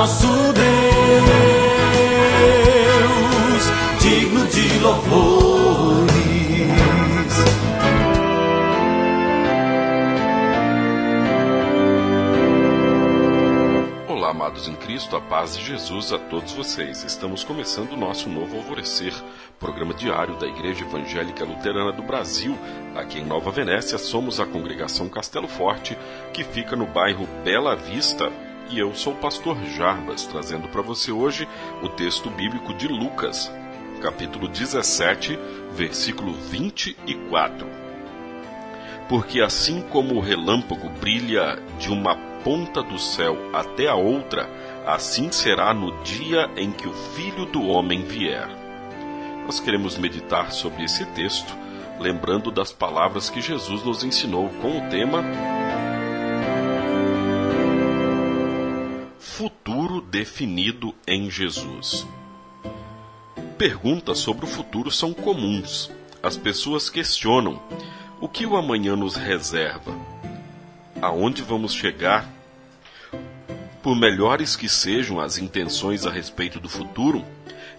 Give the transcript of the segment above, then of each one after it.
nosso Deus, digno de louvores. Olá, amados em Cristo, a paz de Jesus a todos vocês. Estamos começando o nosso novo Alvorecer, programa diário da Igreja Evangélica Luterana do Brasil. Aqui em Nova Venécia, somos a congregação Castelo Forte, que fica no bairro Bela Vista. E eu sou o pastor Jarbas, trazendo para você hoje o texto bíblico de Lucas, capítulo 17, versículo 24. Porque assim como o relâmpago brilha de uma ponta do céu até a outra, assim será no dia em que o Filho do Homem vier. Nós queremos meditar sobre esse texto, lembrando das palavras que Jesus nos ensinou com o tema definido em Jesus. Perguntas sobre o futuro são comuns. As pessoas questionam: o que o amanhã nos reserva? Aonde vamos chegar? Por melhores que sejam as intenções a respeito do futuro,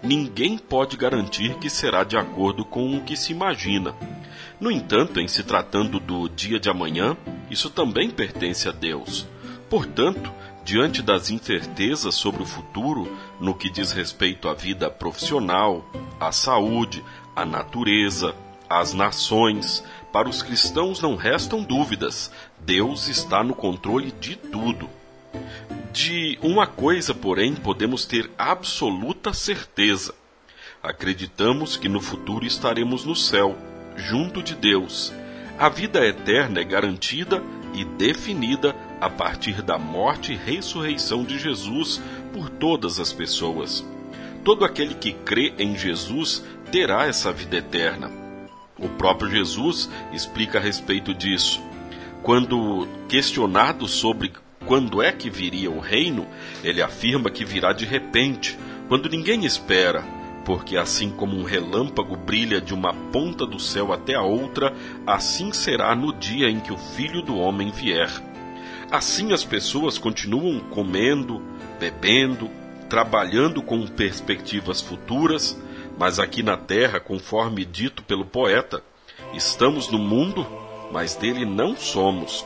ninguém pode garantir que será de acordo com o que se imagina. No entanto, em se tratando do dia de amanhã, isso também pertence a Deus. Portanto, diante das incertezas sobre o futuro no que diz respeito à vida profissional, à saúde, à natureza, às nações, para os cristãos não restam dúvidas: Deus está no controle de tudo. De uma coisa, porém, podemos ter absoluta certeza. Acreditamos que no futuro estaremos no céu, junto de Deus. A vida eterna é garantida e definida a partir da morte e ressurreição de Jesus por todas as pessoas. Todo aquele que crê em Jesus terá essa vida eterna. O próprio Jesus explica a respeito disso. Quando questionado sobre quando é que viria o reino, ele afirma que virá de repente, quando ninguém espera, porque assim como um relâmpago brilha de uma ponta do céu até a outra, assim será no dia em que o Filho do Homem vier. Assim as pessoas continuam comendo, bebendo, trabalhando com perspectivas futuras, mas aqui na terra, conforme dito pelo poeta, estamos no mundo, mas dele não somos.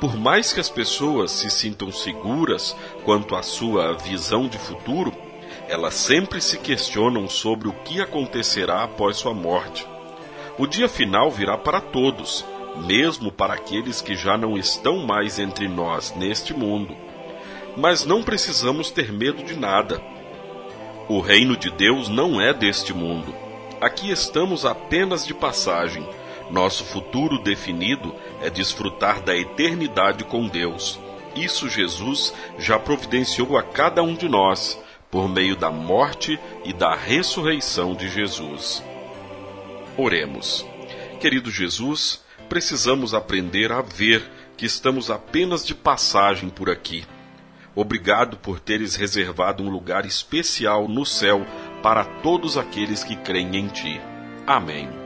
Por mais que as pessoas se sintam seguras quanto à sua visão de futuro, elas sempre se questionam sobre o que acontecerá após sua morte. O dia final virá para todos, mesmo para aqueles que já não estão mais entre nós neste mundo. Mas não precisamos ter medo de nada. O reino de Deus não é deste mundo. Aqui estamos apenas de passagem. Nosso futuro definido é desfrutar da eternidade com Deus. Isso Jesus já providenciou a cada um de nós por meio da morte e da ressurreição de Jesus. Oremos. Querido Jesus, precisamos aprender a ver que estamos apenas de passagem por aqui. Obrigado por teres reservado um lugar especial no céu para todos aqueles que creem em Ti. Amém.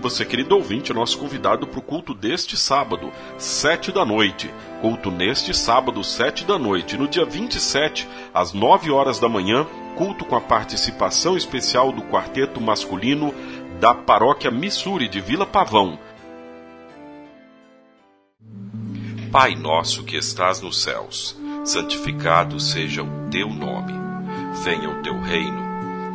Você, querido ouvinte, é nosso convidado para o culto deste sábado, sete da noite. Culto neste sábado, sete da noite. No dia 27, às nove horas da manhã, culto com a participação especial do quarteto masculino da paróquia Missouri de Vila Pavão. Pai nosso que estás nos céus, santificado seja o teu nome. Venha o teu reino.